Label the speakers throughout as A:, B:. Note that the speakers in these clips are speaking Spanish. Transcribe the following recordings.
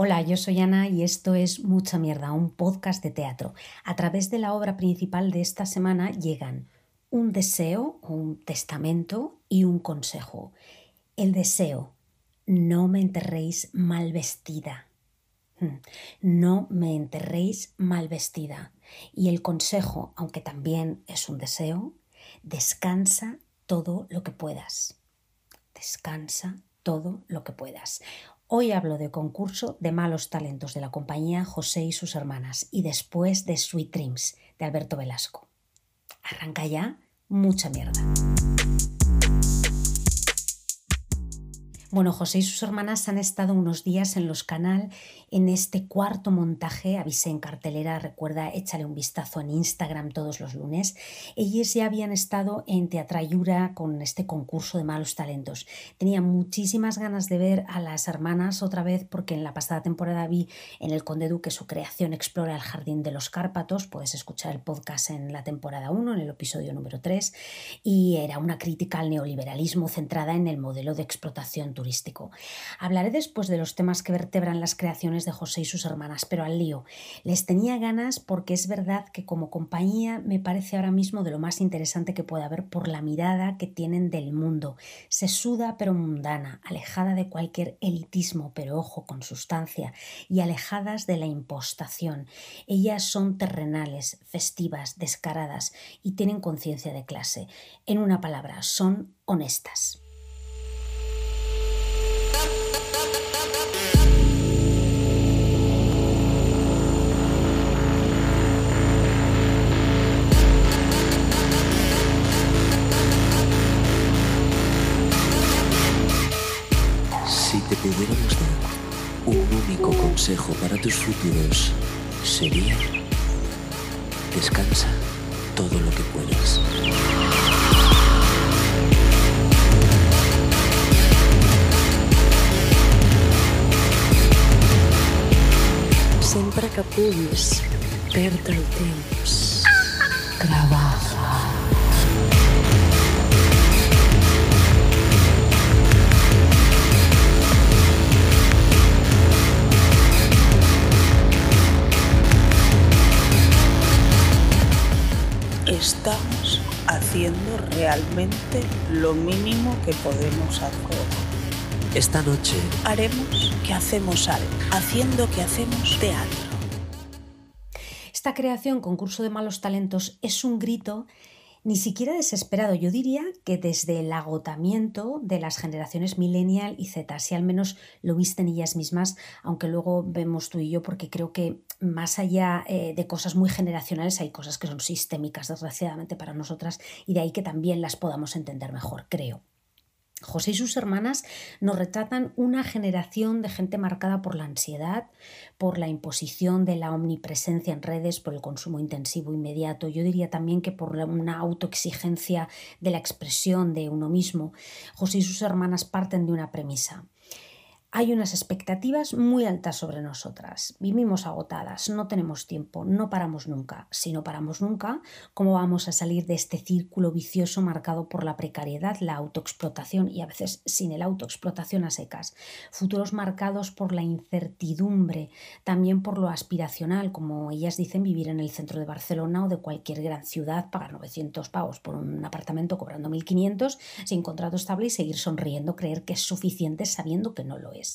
A: Hola, yo soy Ana y esto es Mucha Mierda, un podcast de teatro. A través de la obra principal de esta semana llegan un deseo, un testamento y un consejo. El deseo, no me enterréis mal vestida. Hmm, no me enterréis mal vestida. Y el consejo, aunque también es un deseo, descansa todo lo que puedas. Descansa todo lo que puedas. Hoy hablo de concurso de malos talentos de la compañía José y sus hermanas y después de Sweet Dreams de Alberto Velasco. Arranca ya mucha mierda. Bueno, José y sus hermanas han estado unos días en los canal en este cuarto montaje. Avisé en cartelera, recuerda, échale un vistazo en Instagram todos los lunes. Ellos ya habían estado en Teatrayura con este concurso de malos talentos. Tenía muchísimas ganas de ver a las hermanas otra vez porque en la pasada temporada vi en El Conde Duque su creación Explora el Jardín de los Cárpatos. Puedes escuchar el podcast en la temporada 1, en el episodio número 3. Y era una crítica al neoliberalismo centrada en el modelo de explotación turístico. Hablaré después de los temas que vertebran las creaciones de José y sus hermanas, pero al lío. Les tenía ganas porque es verdad que como compañía me parece ahora mismo de lo más interesante que puede haber por la mirada que tienen del mundo. Sesuda pero mundana, alejada de cualquier elitismo, pero ojo, con sustancia, y alejadas de la impostación. Ellas son terrenales, festivas, descaradas y tienen conciencia de clase. En una palabra, son honestas.
B: Pudiéramos dar un único consejo para tus futuros, sería descansa todo lo que puedas.
C: Sempre que puguis el temps, treballa.
D: Estamos haciendo realmente lo mínimo que podemos hacer.
B: Esta noche
D: haremos que hacemos algo, haciendo que hacemos teatro.
A: Esta creación, concurso de malos talentos, es un grito ni siquiera desesperado. Yo diría que desde el agotamiento de las generaciones millennial y Z, si al menos lo visten ellas mismas, aunque luego vemos tú y yo, porque creo que más allá eh, de cosas muy generacionales hay cosas que son sistémicas, desgraciadamente para nosotras, y de ahí que también las podamos entender mejor, creo. José y sus hermanas nos retratan una generación de gente marcada por la ansiedad, por la imposición de la omnipresencia en redes, por el consumo intensivo inmediato. Yo diría también que por una autoexigencia de la expresión de uno mismo. José y sus hermanas parten de una premisa. Hay unas expectativas muy altas sobre nosotras. Vivimos agotadas, no tenemos tiempo, no paramos nunca. Si no paramos nunca, ¿cómo vamos a salir de este círculo vicioso marcado por la precariedad, la autoexplotación y a veces sin el autoexplotación a secas? Futuros marcados por la incertidumbre, también por lo aspiracional, como ellas dicen, vivir en el centro de Barcelona o de cualquier gran ciudad, pagar 900 pavos por un apartamento cobrando 1.500 sin contrato estable y seguir sonriendo, creer que es suficiente sabiendo que no lo es.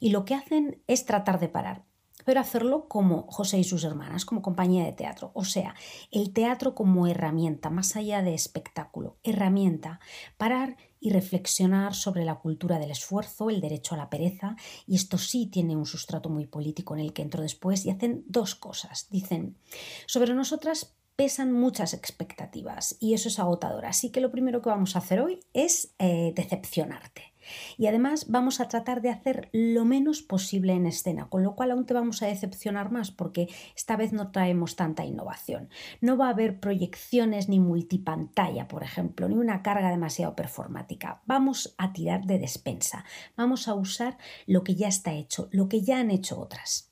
A: Y lo que hacen es tratar de parar, pero hacerlo como José y sus hermanas, como compañía de teatro. O sea, el teatro como herramienta, más allá de espectáculo, herramienta, parar y reflexionar sobre la cultura del esfuerzo, el derecho a la pereza, y esto sí tiene un sustrato muy político en el que entro después, y hacen dos cosas. Dicen, sobre nosotras pesan muchas expectativas y eso es agotador. Así que lo primero que vamos a hacer hoy es eh, decepcionarte. Y además vamos a tratar de hacer lo menos posible en escena, con lo cual aún te vamos a decepcionar más porque esta vez no traemos tanta innovación. No va a haber proyecciones ni multipantalla, por ejemplo, ni una carga demasiado performática. Vamos a tirar de despensa, vamos a usar lo que ya está hecho, lo que ya han hecho otras.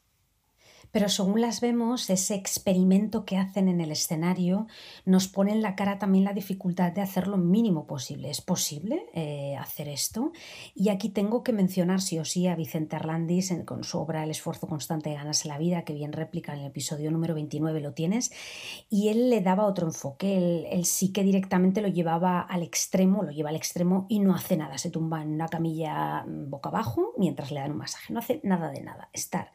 A: Pero según las vemos, ese experimento que hacen en el escenario nos pone en la cara también la dificultad de hacer lo mínimo posible. ¿Es posible eh, hacer esto? Y aquí tengo que mencionar sí o sí a Vicente Arlandis con su obra El esfuerzo constante de ganarse la vida, que bien réplica en el episodio número 29 lo tienes, y él le daba otro enfoque, él, él sí que directamente lo llevaba al extremo, lo lleva al extremo y no hace nada, se tumba en una camilla mm, boca abajo mientras le dan un masaje, no hace nada de nada, estar.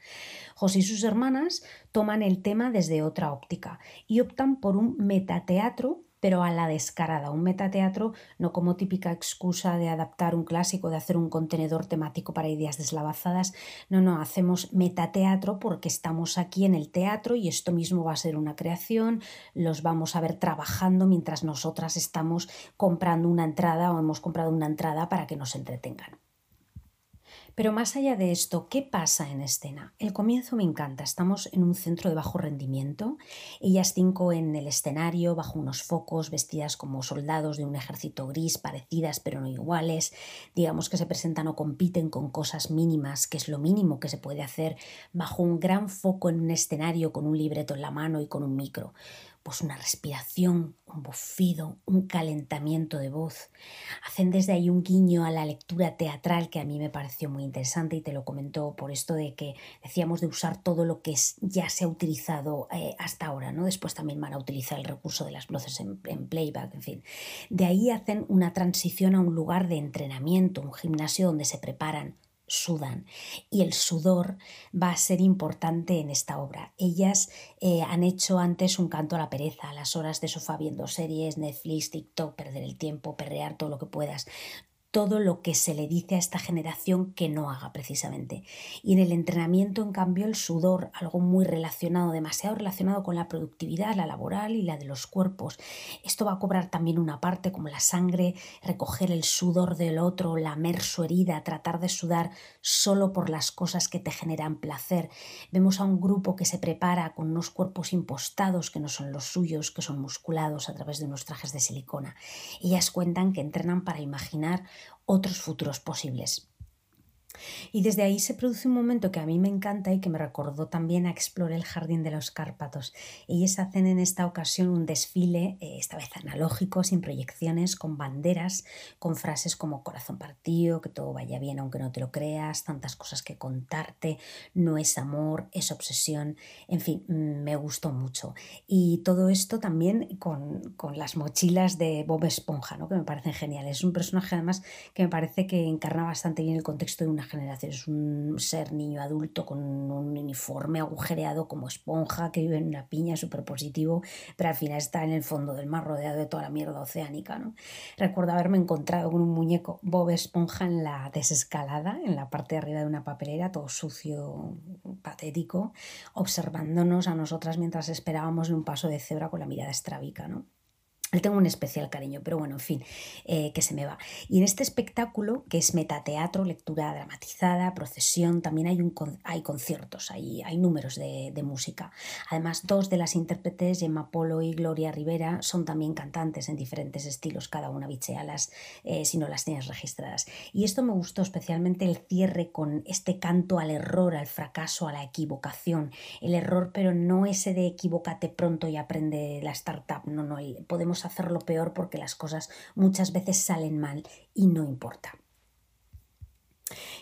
A: José y sus hermanas toman el tema desde otra óptica y optan por un metateatro pero a la descarada, un metateatro no como típica excusa de adaptar un clásico, de hacer un contenedor temático para ideas deslavazadas, no, no, hacemos metateatro porque estamos aquí en el teatro y esto mismo va a ser una creación, los vamos a ver trabajando mientras nosotras estamos comprando una entrada o hemos comprado una entrada para que nos entretengan. Pero más allá de esto, ¿qué pasa en escena? El comienzo me encanta. Estamos en un centro de bajo rendimiento, ellas cinco en el escenario, bajo unos focos, vestidas como soldados de un ejército gris, parecidas pero no iguales. Digamos que se presentan o compiten con cosas mínimas, que es lo mínimo que se puede hacer bajo un gran foco en un escenario con un libreto en la mano y con un micro pues una respiración, un bufido, un calentamiento de voz. Hacen desde ahí un guiño a la lectura teatral que a mí me pareció muy interesante y te lo comentó por esto de que decíamos de usar todo lo que ya se ha utilizado eh, hasta ahora, ¿no? Después también van a utilizar el recurso de las voces en, en playback, en fin. De ahí hacen una transición a un lugar de entrenamiento, un gimnasio donde se preparan sudan y el sudor va a ser importante en esta obra. Ellas eh, han hecho antes un canto a la pereza, a las horas de sofá viendo series, Netflix, TikTok, perder el tiempo, perrear todo lo que puedas todo lo que se le dice a esta generación que no haga precisamente. Y en el entrenamiento, en cambio, el sudor, algo muy relacionado, demasiado relacionado con la productividad, la laboral y la de los cuerpos. Esto va a cobrar también una parte como la sangre, recoger el sudor del otro, lamer su herida, tratar de sudar solo por las cosas que te generan placer. Vemos a un grupo que se prepara con unos cuerpos impostados que no son los suyos, que son musculados a través de unos trajes de silicona. Ellas cuentan que entrenan para imaginar otros futuros posibles. Y desde ahí se produce un momento que a mí me encanta y que me recordó también a Explore el Jardín de los Cárpatos. Ellos hacen en esta ocasión un desfile, eh, esta vez analógico, sin proyecciones, con banderas, con frases como corazón partido, que todo vaya bien aunque no te lo creas, tantas cosas que contarte, no es amor, es obsesión, en fin, mm, me gustó mucho. Y todo esto también con, con las mochilas de Bob Esponja, ¿no? que me parecen geniales. Es un personaje además que me parece que encarna bastante bien el contexto de una generación. Es un ser niño adulto con un uniforme agujereado como esponja que vive en una piña súper positivo, pero al final está en el fondo del mar rodeado de toda la mierda oceánica. ¿no? Recuerdo haberme encontrado con un muñeco Bob Esponja en la desescalada, en la parte de arriba de una papelera, todo sucio, patético, observándonos a nosotras mientras esperábamos en un paso de cebra con la mirada estrábica. ¿no? Le tengo un especial cariño, pero bueno, en fin, eh, que se me va. Y en este espectáculo, que es metateatro, lectura dramatizada, procesión, también hay, un, hay conciertos, hay, hay números de, música. Además, dos de las intérpretes, Gemma Polo y Gloria Rivera, son también cantantes en diferentes estilos, cada una bichealas eh, si no las tienes registradas. Y esto me gustó especialmente el cierre con este canto al error, al fracaso, a la equivocación. El error, pero no ese de equivócate pronto y aprende la startup, no, no, podemos hacerlo peor porque las cosas muchas veces salen mal y no importa.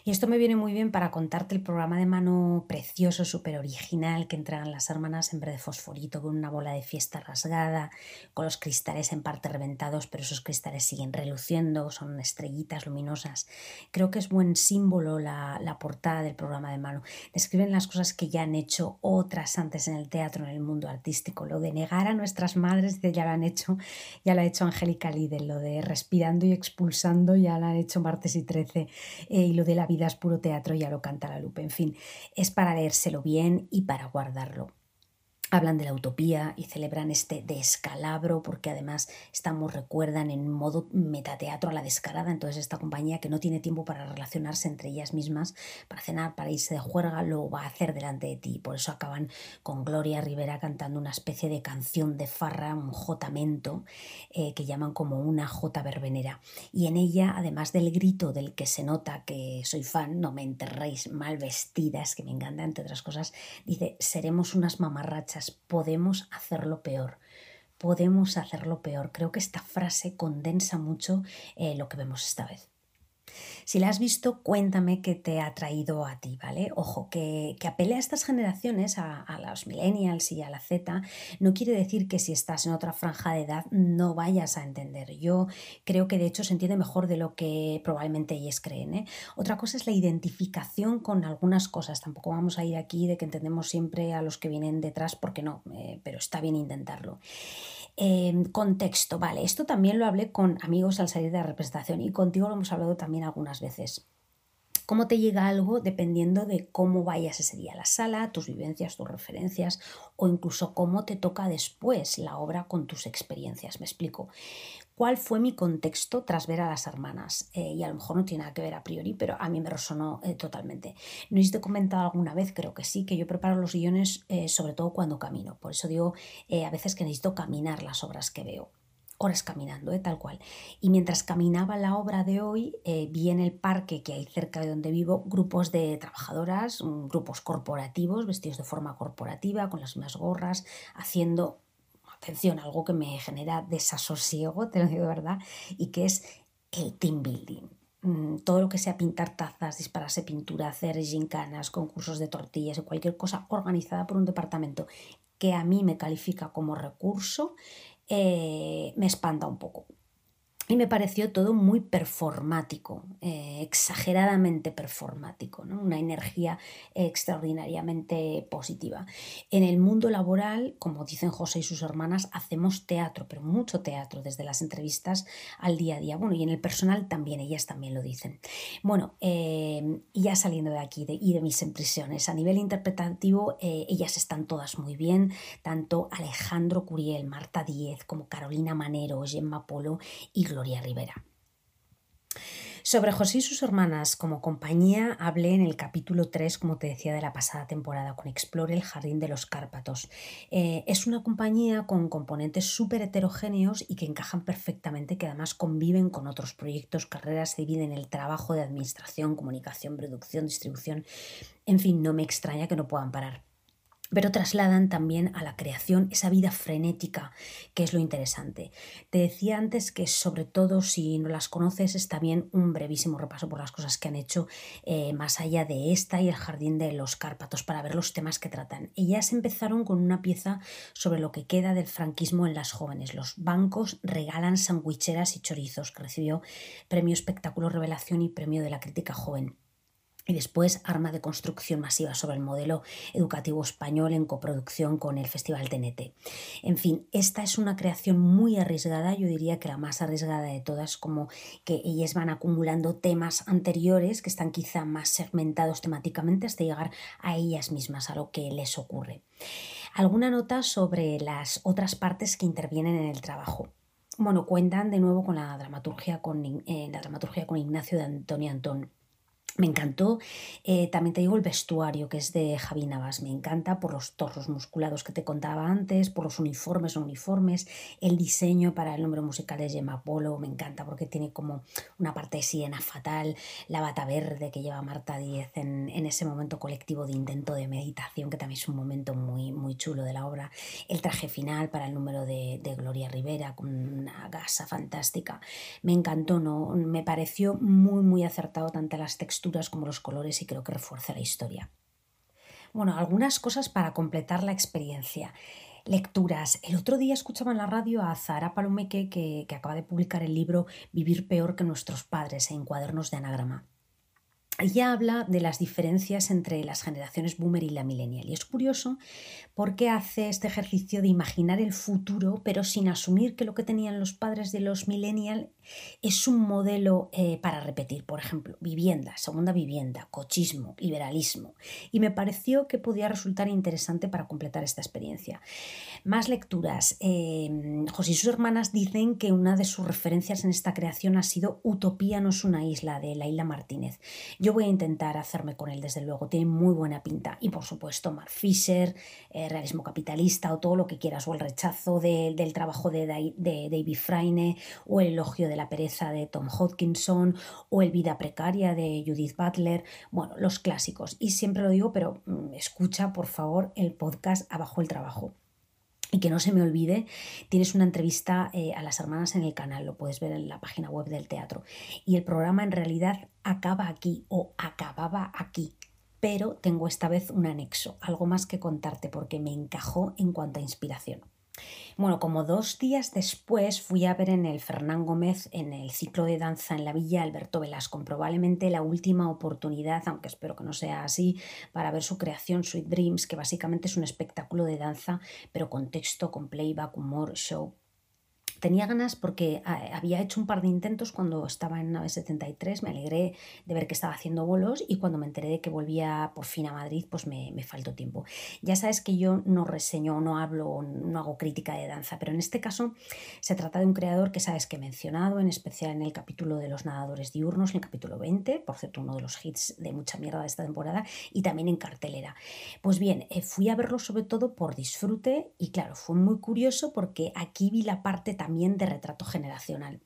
A: Y esto me viene muy bien para contarte el programa de mano precioso, súper original que entregan las hermanas en vez de fosforito con una bola de fiesta rasgada, con los cristales en parte reventados, pero esos cristales siguen reluciendo, son estrellitas luminosas. Creo que es buen símbolo la, la portada del programa de mano. Describen las cosas que ya han hecho otras antes en el teatro, en el mundo artístico. Lo de negar a nuestras madres, ya lo han hecho, ya lo ha hecho Angélica Lidl, lo de respirando y expulsando, ya lo han hecho martes y 13. Eh, lo de la vida es puro teatro, ya lo canta la Lupe. En fin, es para leérselo bien y para guardarlo. Hablan de la utopía y celebran este descalabro porque además estamos, recuerdan, en modo metateatro a la descarada. Entonces esta compañía que no tiene tiempo para relacionarse entre ellas mismas, para cenar, para irse de juerga, lo va a hacer delante de ti. Por eso acaban con Gloria Rivera cantando una especie de canción de farra, un jotamento, eh, que llaman como una jota verbenera. Y en ella, además del grito del que se nota que soy fan, no me enterréis mal vestidas, que me encanta, entre otras cosas, dice, seremos unas mamarrachas podemos hacerlo peor. Podemos hacerlo peor. Creo que esta frase condensa mucho eh, lo que vemos esta vez. Si la has visto, cuéntame qué te ha traído a ti, ¿vale? Ojo, que, que apele a estas generaciones, a, los millennials y a la Z, no quiere decir que si estás en otra franja de edad no vayas a entender. Yo creo que de hecho se entiende mejor de lo que probablemente ellos creen. ¿eh? Otra cosa es la identificación con algunas cosas. Tampoco vamos a ir aquí de que entendemos siempre a los que vienen detrás, porque no, eh, pero está bien intentarlo. Contexto, vale, esto también lo hablé con amigos al salir de la representación y contigo lo hemos hablado también algunas veces. Cómo te llega algo dependiendo de cómo vayas ese día a la sala, tus vivencias, tus referencias o incluso cómo te toca después la obra con tus experiencias. Me explico cuál fue mi contexto tras ver a las hermanas. Eh, y a lo mejor no tiene nada que ver a priori, pero a mí me resonó eh, totalmente. ¿No he comentado alguna vez? Creo que sí, que yo preparo los guiones eh, sobre todo cuando camino. Por eso digo a veces que necesito caminar las obras que veo horas caminando, tal cual. Y mientras caminaba la obra de hoy, vi en el parque que hay cerca de donde vivo grupos de trabajadoras, mm, grupos corporativos, vestidos de forma corporativa, con las mismas gorras, haciendo atención, algo que me genera desasosiego, te lo digo de verdad, y que es el team building. Mm, todo lo que sea pintar tazas, dispararse pintura, hacer gincanas, concursos de tortillas o cualquier cosa organizada por un departamento que a mí me califica como recurso, eh, me espanta un poco me pareció todo muy performático, eh, exageradamente performático, ¿no? una energía extraordinariamente positiva. En el mundo laboral, como dicen José y sus hermanas, hacemos teatro, pero mucho teatro, desde las entrevistas al día a día. Bueno, y en el personal también, ellas también lo dicen. Bueno, eh, ya saliendo de aquí de, y de mis impresiones, a nivel interpretativo, eh, ellas están todas muy bien, tanto Alejandro Curiel, Marta Díez, como Carolina Manero, Gemma Polo y Gloria Rivera. Sobre José y sus hermanas como compañía hablé en el capítulo 3, como te decía, de la pasada temporada con Explore el Jardín de los Cárpatos. Eh, es una compañía con componentes súper heterogéneos y que encajan perfectamente, que además conviven con otros proyectos, carreras, se dividen el trabajo de administración, comunicación, producción, distribución. En fin, no me extraña que no puedan parar pero trasladan también a la creación esa vida frenética, que es lo interesante. Te decía antes que sobre todo si no las conoces está bien un brevísimo repaso por las cosas que han hecho eh, más allá de esta y el Jardín de los Cárpatos para ver los temas que tratan. Ellas empezaron con una pieza sobre lo que queda del franquismo en las jóvenes. Los bancos regalan sandwicheras y chorizos, que recibió premio Espectáculo Revelación y premio de la crítica joven y después Arma de Construcción Masiva sobre el modelo educativo español en coproducción con el Festival TNT. En fin, esta es una creación muy arriesgada, yo diría que la más arriesgada de todas, como que ellas van acumulando temas anteriores que están quizá más segmentados temáticamente hasta llegar a ellas mismas, a lo que les ocurre. ¿Alguna nota sobre las otras partes que intervienen en el trabajo? Bueno, cuentan de nuevo con la dramaturgia con, eh, la dramaturgia con Ignacio de Antonio Antón me encantó, eh, también te digo el vestuario que es de Javi Navas, me encanta por los torsos musculados que te contaba antes, por los uniformes, uniformes, el diseño para el número musical de Gemma Polo, me encanta porque tiene como una parte de siena fatal, la bata verde que lleva Marta Díez en, ese momento colectivo de intento de meditación, que también es un momento muy, muy chulo de la obra, el traje final para el número de, de Gloria Rivera con una gasa fantástica, me encantó, ¿no? me pareció muy, muy acertado tanto las texturas como los colores y creo que refuerza la historia. Bueno, algunas cosas para completar la experiencia. Lecturas. El otro día escuchaba en la radio a Zara Palomeque que, que acaba de publicar el libro Vivir peor que nuestros padres en cuadernos de anagrama. Ella habla de las diferencias entre las generaciones boomer y la millennial. Y es curioso porque hace este ejercicio de imaginar el futuro, pero sin asumir que lo que tenían los padres de los millennial es un modelo eh, para repetir, por ejemplo, vivienda, segunda vivienda, cochismo, liberalismo, y me pareció que podía resultar interesante para completar esta experiencia. Más lecturas. Eh, José y sus hermanas dicen que una de sus referencias en esta creación ha sido Utopía no es una isla, de Laila Martínez. Yo voy a intentar hacerme con él, desde luego, tiene muy buena pinta. Y por supuesto, Mark Fisher, eh, Realismo Capitalista o todo lo que quieras, o el rechazo del trabajo de, de David Fraine, o el elogio de la pereza de Tom Hodkinson, o el Vida Precaria de Judith Butler. Bueno, los clásicos. Y siempre lo digo, pero mm, escucha, por favor, el podcast Abajo el Trabajo. Y que no se me olvide, tienes una entrevista eh, a las hermanas en el canal, lo puedes ver en la página web del teatro. Y el programa en realidad acaba aquí o acababa aquí, pero tengo esta vez un anexo, algo más que contarte porque me encajó en cuanto a inspiración. Bueno, como dos días después fui a ver en el Fernán Gómez en el ciclo de danza en la Villa Alberto Velasco, probablemente la última oportunidad, aunque espero que no sea así, para ver su creación Sweet Dreams, que básicamente es un espectáculo de danza, pero con texto, con playback, humor, show, tenía ganas porque ah, había hecho un par de intentos cuando estaba en nave 73, me alegré de ver que estaba haciendo bolos y cuando me enteré de que volvía por fin a Madrid, pues me, me faltó tiempo. Ya sabes que yo no reseño, no hablo, no hago crítica de danza, pero en este caso se trata de un creador que sabes que he mencionado, en especial en el capítulo de los nadadores diurnos, en el capítulo 20, por cierto, uno de los hits de mucha mierda de esta temporada, y también en cartelera. Pues bien, eh, fui a verlo sobre todo por disfrute y claro, fue muy curioso porque aquí vi la parte también de retrato generacional.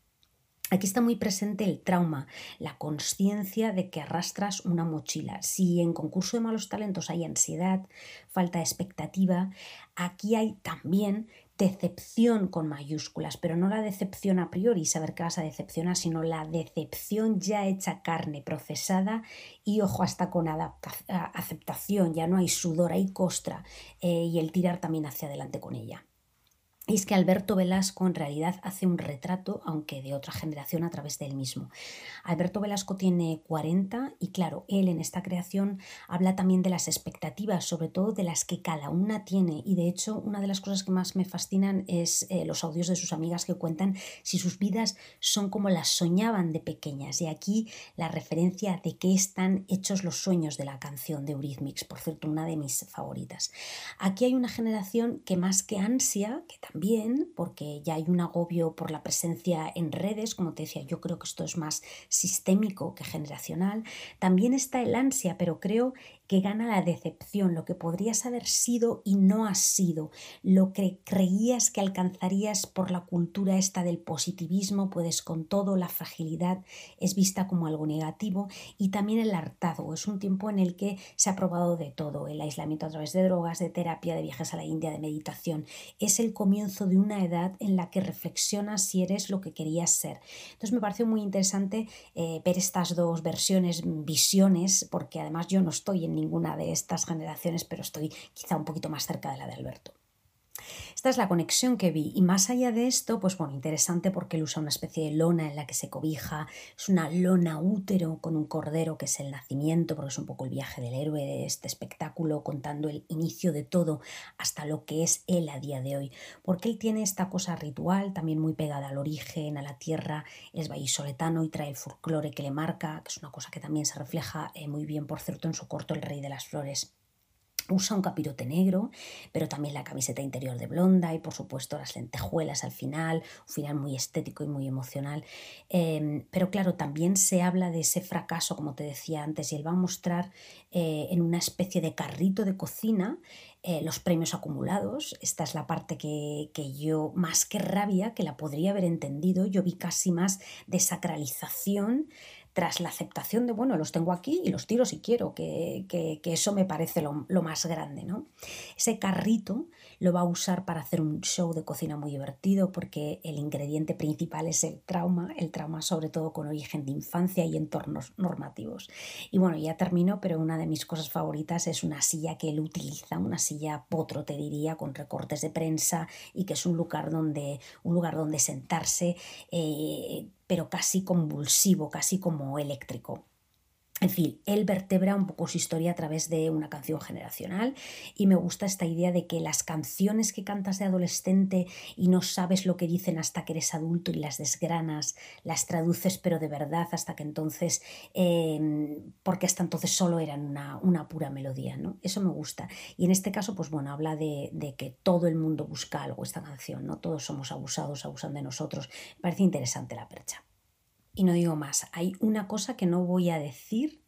A: Aquí está muy presente el trauma, la conciencia de que arrastras una mochila. Si en concurso de malos talentos hay ansiedad, falta de expectativa, aquí hay también decepción con mayúsculas, pero no la decepción a priori, saber que vas a decepcionar, sino la decepción ya hecha carne, procesada y ojo hasta con aceptación, ya no hay sudor, hay costra eh, y el tirar también hacia adelante con ella. Y es que Alberto Velasco en realidad hace un retrato, aunque de otra generación, a través de él mismo. Alberto Velasco tiene 40 y claro, él en esta creación habla también de las expectativas, sobre todo de las que cada una tiene. Y de hecho, una de las cosas que más me fascinan es eh, los audios de sus amigas que cuentan si sus vidas son como las soñaban de pequeñas. Y aquí la referencia de qué están hechos los sueños de la canción de Eurythmics, por cierto, una de mis favoritas. Aquí hay una generación que más que ansia, que también bien porque ya hay un agobio por la presencia en redes, como te decía, yo creo que esto es más sistémico que generacional. También está el ansia, pero creo que gana la decepción, lo que podrías haber sido y no has sido, lo que creías que alcanzarías por la cultura esta del positivismo, puedes con todo, la fragilidad es vista como algo negativo y también el hartazgo, es un tiempo en el que se ha probado de todo, el aislamiento a través de drogas, de terapia, de viajes a la India, de meditación, es el comienzo de una edad en la que reflexionas si eres lo que querías ser. Entonces me pareció muy interesante eh, ver estas dos versiones, visiones, porque además yo no estoy en ninguna de estas generaciones, pero estoy quizá un poquito más cerca de la de Alberto. Esta es la conexión que vi. Y más allá de esto, pues bueno, interesante porque él usa una especie de lona en la que se cobija, es una lona útero con un cordero que es el nacimiento, porque es un poco el viaje del héroe de este espectáculo, contando el inicio de todo hasta lo que es él a día de hoy, porque él tiene esta cosa ritual también muy pegada al origen, a la tierra, es vallisoletano y trae el folclore que le marca, que es una cosa que también se refleja eh, muy bien, por cierto, en su corto El Rey de las Flores. Usa un capirote negro, pero también la camiseta interior de blonda y por supuesto las lentejuelas al final, un final muy estético y muy emocional. Em, pero claro, también se habla de ese fracaso, como te decía antes, y él va a mostrar eh, en una especie de carrito de cocina eh, los premios acumulados. Esta es la parte que, que, yo, más que rabia, que la podría haber entendido, yo vi casi más de sacralización tras la aceptación de, bueno, los tengo aquí y los tiro si quiero, que, eso me parece lo, más grande, ¿no? Ese carrito lo va a usar para hacer un show de cocina muy divertido porque el ingrediente principal es el trauma, el trauma sobre todo con origen de infancia y entornos normativos. Y bueno, ya termino, pero una de mis cosas favoritas es una silla que él utiliza, una silla potro, te diría, con recortes de prensa y que es un lugar donde, un lugar donde sentarse. Eh, pero casi convulsivo, casi como eléctrico. En fin, él vertebra un poco su historia a través de una canción generacional y me gusta esta idea de que las canciones que cantas de adolescente y no sabes lo que dicen hasta que eres adulto y las desgranas, las traduces pero de verdad hasta que entonces, em, porque hasta entonces solo eran una, pura melodía, ¿no? Eso me gusta. Y en este caso, pues bueno, habla de, de, que todo el mundo busca algo esta canción, ¿no? Todos somos abusados, abusan de nosotros. Me parece interesante la percha. Y no digo más, hay una cosa que no voy a decir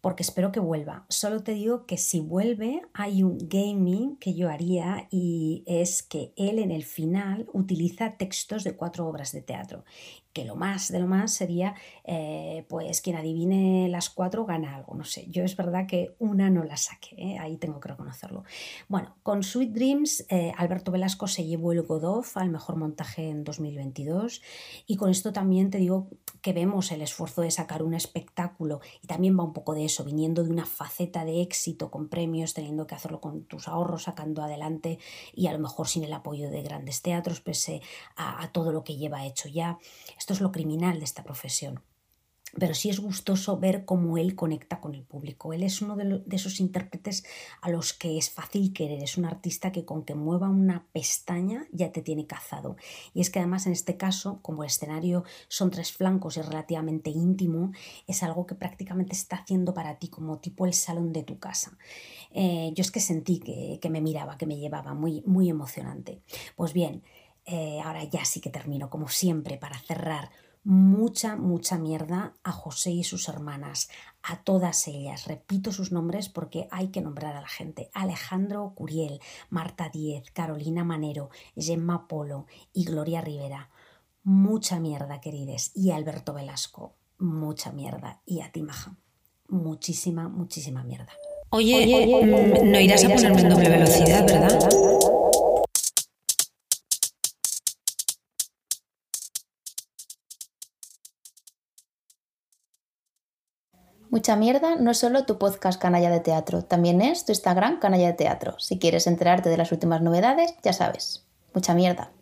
A: porque espero que vuelva. Solo te digo que si vuelve hay un gaming que yo haría y es que él en el final utiliza textos de cuatro obras de teatro que lo más de lo más sería, eh, pues quien adivine las cuatro gana algo, no sé, yo es verdad que una no la saqué, ¿eh? ahí tengo que reconocerlo. Bueno, con Sweet Dreams, eh, Alberto Velasco se llevó el Godot al mejor montaje en 2022 y con esto también te digo que vemos el esfuerzo de sacar un espectáculo y también va un poco de eso, viniendo de una faceta de éxito con premios, teniendo que hacerlo con tus ahorros, sacando adelante y a lo mejor sin el apoyo de grandes teatros, pese a, a todo lo que lleva hecho ya esto es lo criminal de esta profesión. Pero sí es gustoso ver cómo él conecta con el público. Él es uno de, esos intérpretes a los que es fácil querer. Es un artista que con que mueva una pestaña ya te tiene cazado. Y es que además en este caso, como el escenario son tres flancos y es relativamente íntimo, es algo que prácticamente está haciendo para ti, como tipo el salón de tu casa. Eh, yo es que sentí que, que, me miraba, que me llevaba, muy, muy emocionante. Pues bien, eh, ahora ya sí que termino, como siempre, para cerrar. Mucha, mucha mierda a José y sus hermanas, a todas ellas. Repito sus nombres porque hay que nombrar a la gente. Alejandro Curiel, Marta Diez, Carolina Manero, Gemma Polo y Gloria Rivera. Mucha mierda, querides. Y Alberto Velasco, mucha mierda. Y a ti, Maja, muchísima, muchísima mierda.
C: Oye, mm, no irás a ponerme en doble velocidad, ¿verdad?
E: Mucha mierda no es solo tu podcast Canalla de Teatro, también es tu Instagram Canalla de Teatro. Si quieres enterarte de las últimas novedades, ya sabes. Mucha mierda.